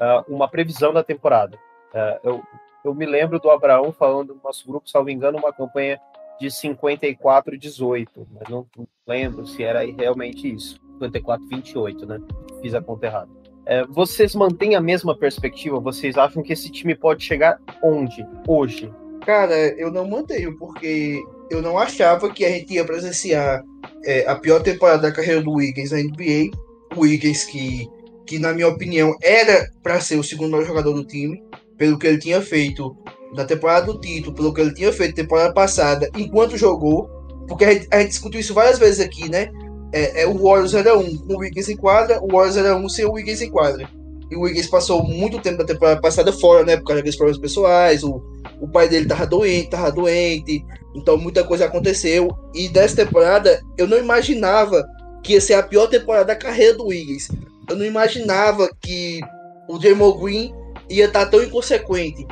uh, uma previsão da temporada. Uh, eu, eu me lembro do Abraão falando no nosso grupo, salvo engano, uma campanha de 54-18, mas não lembro se era realmente isso. 54-28, né? Fiz a conta errada. É, vocês mantêm a mesma perspectiva? Vocês acham que esse time pode chegar onde? Hoje? Cara, eu não mantenho, porque eu não achava que a gente ia presenciar é, a pior temporada da carreira do Wiggins na NBA. O Wiggins, que, que na minha opinião era para ser o segundo melhor jogador do time, pelo que ele tinha feito na temporada do título, pelo que ele tinha feito temporada passada, enquanto jogou. Porque a gente, a gente discutiu isso várias vezes aqui, né? É, é, o Warriors era um com o Wiggins em quadra, o Warriors era um sem o Wiggins em quadra. E o Wiggins passou muito tempo da temporada passada fora, né? Por causa dos problemas pessoais, o, o pai dele tava doente, tava doente, então muita coisa aconteceu. E dessa temporada, eu não imaginava que ia ser a pior temporada da carreira do Wiggins. Eu não imaginava que o Draymond Green ia estar tá tão inconsequente.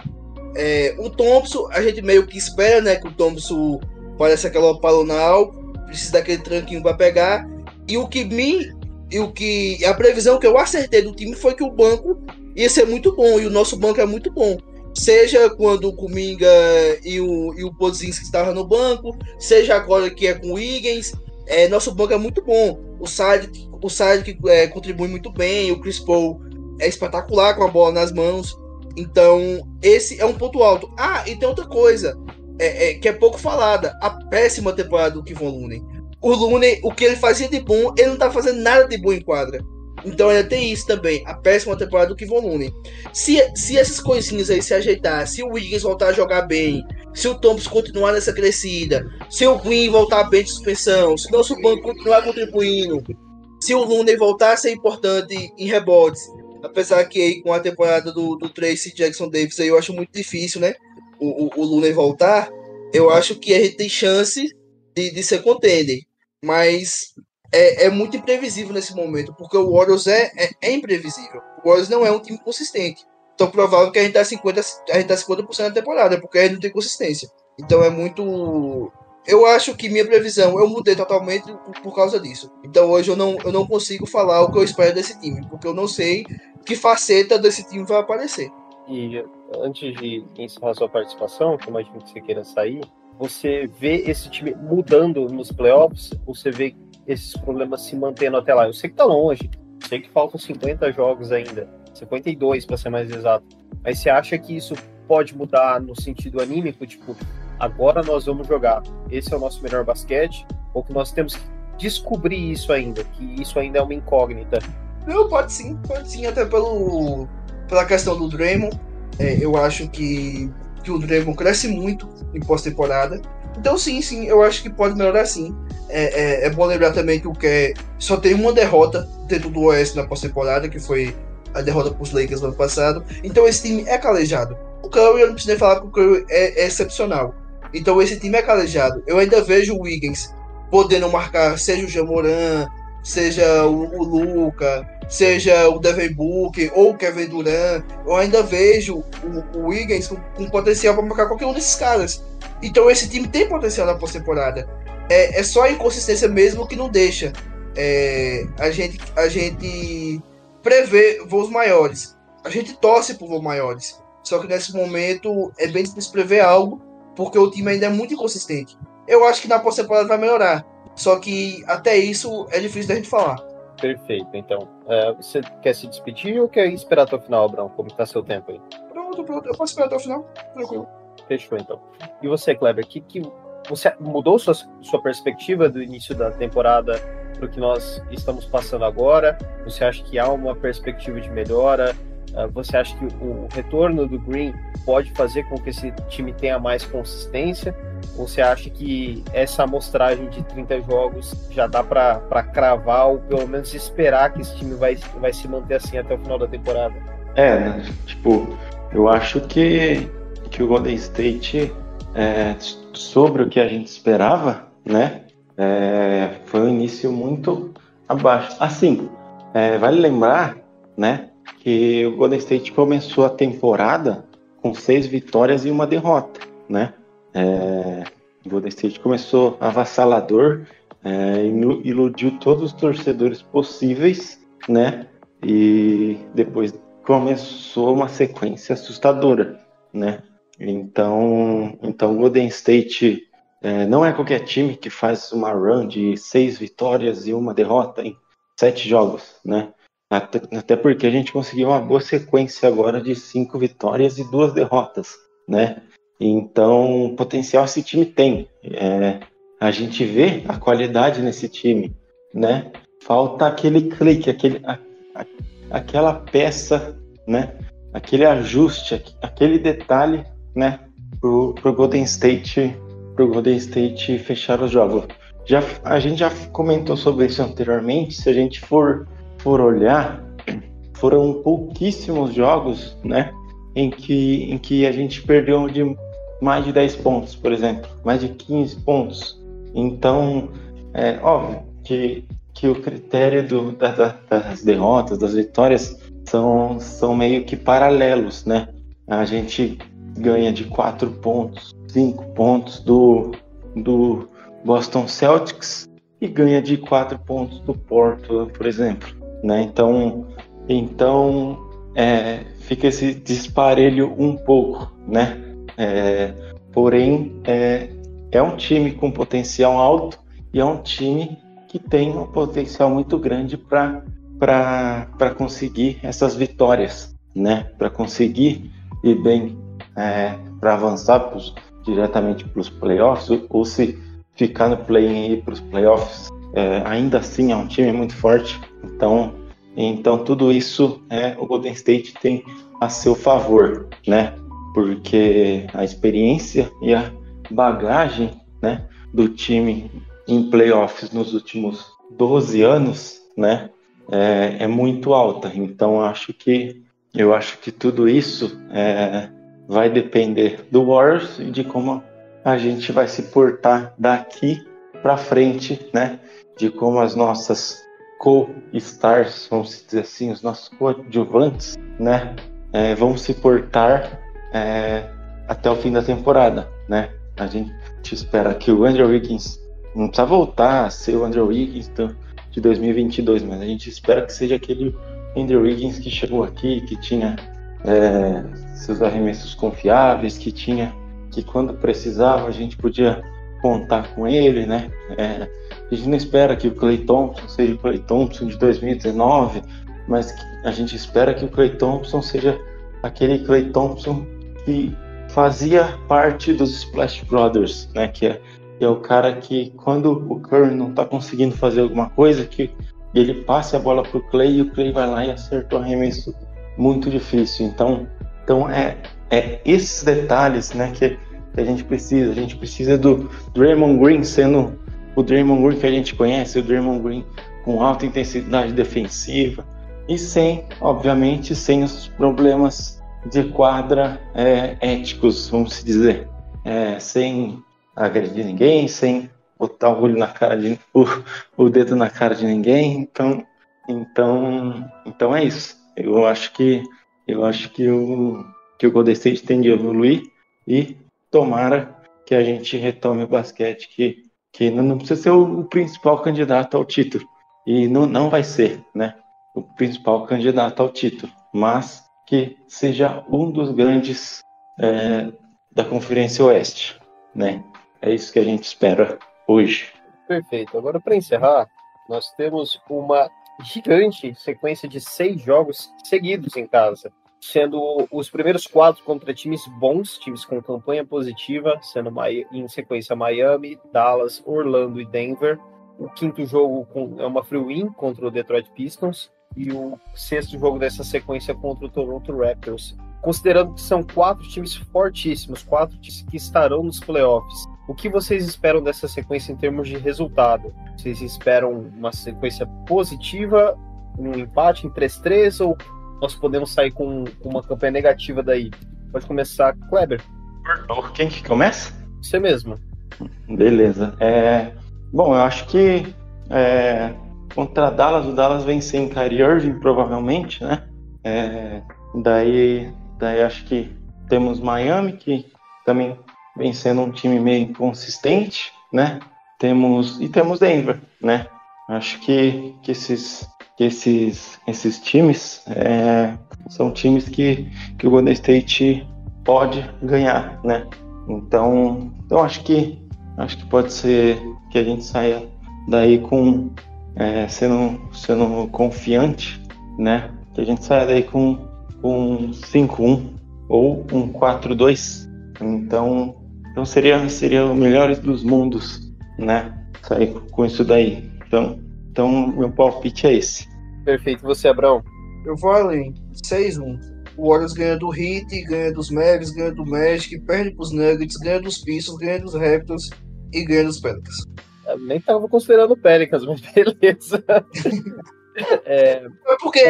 É, o Thompson, a gente meio que espera, né? Que o Thompson parece aquela palonal, precisa daquele tranquinho para pegar. E o que me. E o que. A previsão que eu acertei do time foi que o banco ia ser muito bom. E o nosso banco é muito bom. Seja quando o Kuminga e o, e o Pozinski estavam no banco, seja agora que é com o Higgins. É, nosso banco é muito bom. O Sadic, o Sadic é, contribui muito bem, o Chris Paul é espetacular com a bola nas mãos. Então, esse é um ponto alto. Ah, e tem outra coisa é, é, que é pouco falada: a péssima temporada do Kevon Looney. O Looney, o que ele fazia de bom, ele não tá fazendo nada de bom em quadra. Então ainda tem isso também, a péssima temporada do Kevon Looney. Se, se essas coisinhas aí se ajeitar, se o Wiggins voltar a jogar bem, se o Thompson continuar nessa crescida, se o Green voltar bem de suspensão, se o nosso banco continuar contribuindo, se o Looney voltar a ser importante em rebotes, apesar que aí com a temporada do, do Tracy Jackson Davis aí eu acho muito difícil, né? O, o, o Looney voltar, eu acho que a gente tem chance de, de ser contender. Mas é, é, muito imprevisível nesse momento, porque o Warriors é, é, é, imprevisível. O Warriors não é um time consistente. Então, provável que a gente tá 50%, a gente tá 50 da temporada, porque a gente não tem consistência. Então, é muito. Eu acho que minha previsão eu mudei totalmente por, causa disso. Então, hoje eu não, eu não consigo falar o que eu espero desse time, porque eu não sei que faceta desse time vai aparecer. E antes de encerrar sua participação, que imagino que você queira sair, você vê esse time mudando nos playoffs? Você vê esses problemas se mantendo até lá? Eu sei que tá longe, sei que faltam 50 jogos ainda, 52 para ser mais exato. Mas você acha que isso pode mudar no sentido anímico? Tipo, agora nós vamos jogar, esse é o nosso melhor basquete? Ou que nós temos que descobrir isso ainda, que isso ainda é uma incógnita? Não, pode sim, pode sim, até pelo, pela questão do Draymond. É, eu acho que que o Dragon cresce muito em pós-temporada. Então, sim, sim, eu acho que pode melhorar sim. É, é, é bom lembrar também que o que só tem uma derrota dentro do Oeste na pós-temporada, que foi a derrota para os Lakers no ano passado. Então, esse time é calejado. O Curry, eu não preciso nem falar que o Curry é, é excepcional. Então, esse time é calejado. Eu ainda vejo o Wiggins podendo marcar, seja o Jamoran, seja o, o Luca, seja o Devin Booker ou o Kevin Durant, eu ainda vejo o, o Wiggins com, com potencial para marcar qualquer um desses caras. Então esse time tem potencial na pós-temporada. É, é só a inconsistência mesmo que não deixa é, a, gente, a gente prever voos maiores. A gente torce por voos maiores. Só que nesse momento é bem difícil prever algo, porque o time ainda é muito inconsistente. Eu acho que na pós-temporada vai melhorar. Só que até isso é difícil da gente falar. Perfeito, então. É, você quer se despedir ou quer esperar até o final, Abrão? Como está seu tempo aí? Pronto, pronto. Eu posso esperar até o final. Tranquilo. Fechou, então. E você, Kleber, que, que você mudou sua, sua perspectiva do início da temporada para o que nós estamos passando agora? Você acha que há uma perspectiva de melhora? Uh, você acha que o retorno do Green pode fazer com que esse time tenha mais consistência? Ou você acha que essa amostragem de 30 jogos já dá para cravar ou pelo menos esperar que esse time vai, vai se manter assim até o final da temporada? É, né? tipo, eu acho que, que o Golden State, é, sobre o que a gente esperava, né, é, foi um início muito abaixo. Assim, é, vale lembrar, né, que o Golden State começou a temporada com seis vitórias e uma derrota, né? É, o Golden State começou avassalador, é, iludiu todos os torcedores possíveis, né? E depois começou uma sequência assustadora, né? Então, então Golden State é, não é qualquer time que faz uma run de seis vitórias e uma derrota em sete jogos, né? Até, até porque a gente conseguiu uma boa sequência agora de cinco vitórias e duas derrotas, né? Então, potencial esse time tem. É, a gente vê a qualidade nesse time, né? Falta aquele clique, aquele, a, a, aquela peça, né? Aquele ajuste, aquele detalhe, né? Pro, pro Golden State, pro Golden State fechar os jogos. Já, a gente já comentou sobre isso anteriormente. Se a gente for, for olhar, foram pouquíssimos jogos, né? Em que, em que a gente perdeu de mais de 10 pontos, por exemplo, mais de 15 pontos. Então, é óbvio que, que o critério do, da, da, das derrotas, das vitórias, são, são meio que paralelos, né? A gente ganha de 4 pontos, 5 pontos do, do Boston Celtics e ganha de 4 pontos do Porto, por exemplo. Né? Então, então é, fica esse disparelho um pouco, né? É, porém, é, é um time com potencial alto e é um time que tem um potencial muito grande para conseguir essas vitórias, né? Para conseguir ir bem, é, para avançar pros, diretamente para os playoffs, ou, se ficar no play-in para os playoffs, é, ainda assim é um time muito forte. Então, Então tudo isso é, o Golden State tem a seu favor, né? Porque a experiência e a bagagem, né, do time em playoffs nos últimos 12 anos, né, é, é muito alta. Então acho que eu acho que tudo isso é, vai depender do Warriors e de como a gente vai se portar daqui para frente, né? De como as nossas co-stars, vamos dizer assim, os nossos coadjuvantes, né? É, vão se portar é, até o fim da temporada, né? A gente espera que o Andrew Wiggins não precisa voltar a ser o Andrew Wiggins de 2022, mas a gente espera que seja aquele Andrew Wiggins que chegou aqui, que tinha é, seus arremessos confiáveis, que tinha que quando precisava a gente podia contar com ele, né? É, a gente não espera que o Clay Thompson seja o Clay Thompson de 2019, mas a gente espera que o Clay Thompson seja aquele Clay Thompson que fazia parte dos Splash Brothers, né? Que é, que é o cara que quando o Curry não está conseguindo fazer alguma coisa, que ele passe a bola para o Clay e o Clay vai lá e acerta o arremesso muito difícil. Então, então é, é esses detalhes né, que, que a gente precisa. A gente precisa do Draymond Green sendo o Draymond Green que a gente conhece, o Draymond Green com alta intensidade defensiva e sem, obviamente, sem os problemas de quadra é, éticos, vamos dizer, é, sem agredir ninguém, sem botar o olho na cara de o, o dedo na cara de ninguém. Então, então, então é isso. Eu acho que eu acho que o que o Golden State tem de evoluir e tomara que a gente retome o basquete que que não, precisa ser o, o principal candidato ao título e não, não vai ser, né? O principal candidato ao título, mas que seja um dos grandes é, da Conferência Oeste, né? É isso que a gente espera hoje. Perfeito. Agora, para encerrar, nós temos uma gigante sequência de seis jogos seguidos em casa, sendo os primeiros quatro contra times bons, times com campanha positiva, sendo em sequência Miami, Dallas, Orlando e Denver. O quinto jogo é uma free win contra o Detroit Pistons e o sexto jogo dessa sequência contra o Toronto Raptors. Considerando que são quatro times fortíssimos, quatro times que estarão nos playoffs, o que vocês esperam dessa sequência em termos de resultado? Vocês esperam uma sequência positiva, um empate em 3-3 ou nós podemos sair com, uma campanha negativa daí? Pode começar, Kleber. Quem que começa? Você mesmo. Beleza. É, bom, eu acho que é, contra Dallas, o Dallas vem sem Kyrie Irving, provavelmente, né? É, daí, daí acho que temos Miami, que também vem sendo um time meio inconsistente, né? Temos e temos Denver, né? Acho que, que esses que esses esses times é, são times que, que o Golden State pode ganhar, né? Então, então acho que acho que pode ser que a gente saia daí com é, sendo sendo confiante, né? Que a gente saia daí com um 5-1 ou um 4-2. Então, então seria, seria o melhor dos mundos, né? Sair com isso daí. Então, então meu palpite é esse. Perfeito. Você, Abrão? Eu vou além. 6-1. O Warriors ganha do Heat, ganha dos Mavericks, ganha do Magic, perde pros Nuggets, ganha dos Pistons, ganha dos Raptors e ganha dos Pelicans. Eu nem tava considerando Pelicans, mas beleza. é... é porque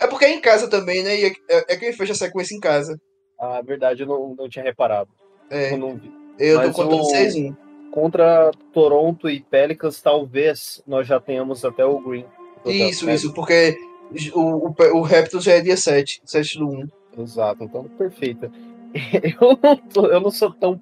é porque é em casa também, né? E é, é, é quem fecha a sequência em casa. Ah, verdade, eu não, não tinha reparado. É. Eu não. Eu tô contando 6-1. Contra Toronto e Pelicans, talvez nós já tenhamos até o Green. Isso, isso, porque o, o, o Raptors já é dia 7, 7 do 1. Exato, então perfeito. Eu não, tô, eu não sou tão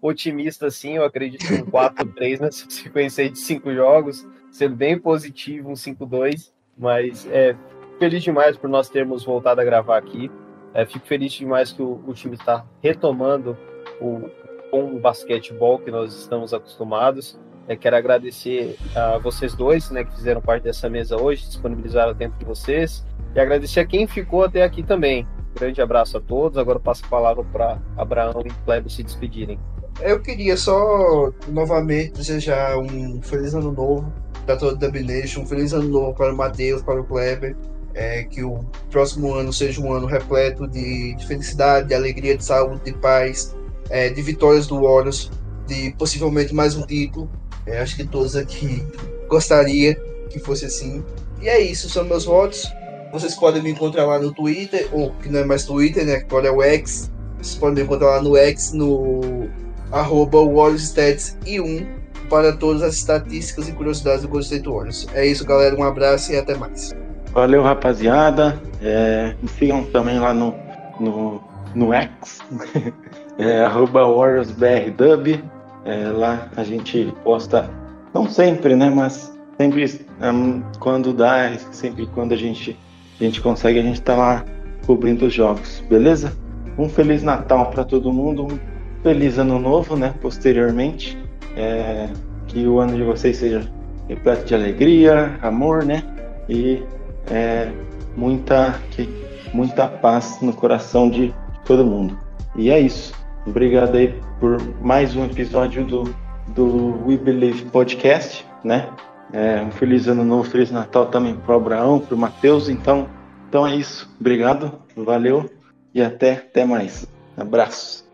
otimista assim, eu acredito em 4-3 nessa sequência de 5 jogos, sendo bem positivo, um 5-2, mas é, feliz demais por nós termos voltado a gravar aqui. É, fico feliz demais que o, o time está retomando o bom basquetebol que nós estamos acostumados. É, quero agradecer a vocês dois, né, que fizeram parte dessa mesa hoje, disponibilizaram o tempo de vocês, e agradecer a quem ficou até aqui também. grande abraço a todos. Agora passo a palavra para Abraão e Kleber se despedirem. Eu queria só novamente desejar um feliz ano novo para toda a Dubnation, um feliz ano novo para o Matheus, para o Kleber. É, que o próximo ano seja um ano repleto de, de felicidade, de alegria, de saúde, de paz, é, de vitórias do Warriors, de possivelmente mais um título. É, acho que todos aqui gostaria que fosse assim. E é isso, são meus votos. Vocês podem me encontrar lá no Twitter, ou que não é mais Twitter, né? Agora é o X. Vocês podem me encontrar lá no X, no arroba WarriorsStats1 para todas as estatísticas e curiosidades do Golden State Warriors. É isso, galera. Um abraço e até mais. Valeu, rapaziada. É, me sigam também lá no, no, no X, é, arroba WarriorsBRDub. É, lá a gente posta, não sempre, né? Mas sempre um, quando dá, sempre quando a gente, a gente consegue, a gente tá lá cobrindo os jogos, beleza? Um Feliz Natal para todo mundo, um Feliz Ano Novo, né? Posteriormente. É, que o ano de vocês seja repleto de alegria, amor, né? E é, muita, que, muita paz no coração de todo mundo. E é isso. Obrigado aí por mais um episódio do, do We Believe Podcast, né? É, um feliz ano novo, feliz Natal também para o Abraão, para o Matheus. Então, então é isso. Obrigado, valeu e até, até mais. Abraços.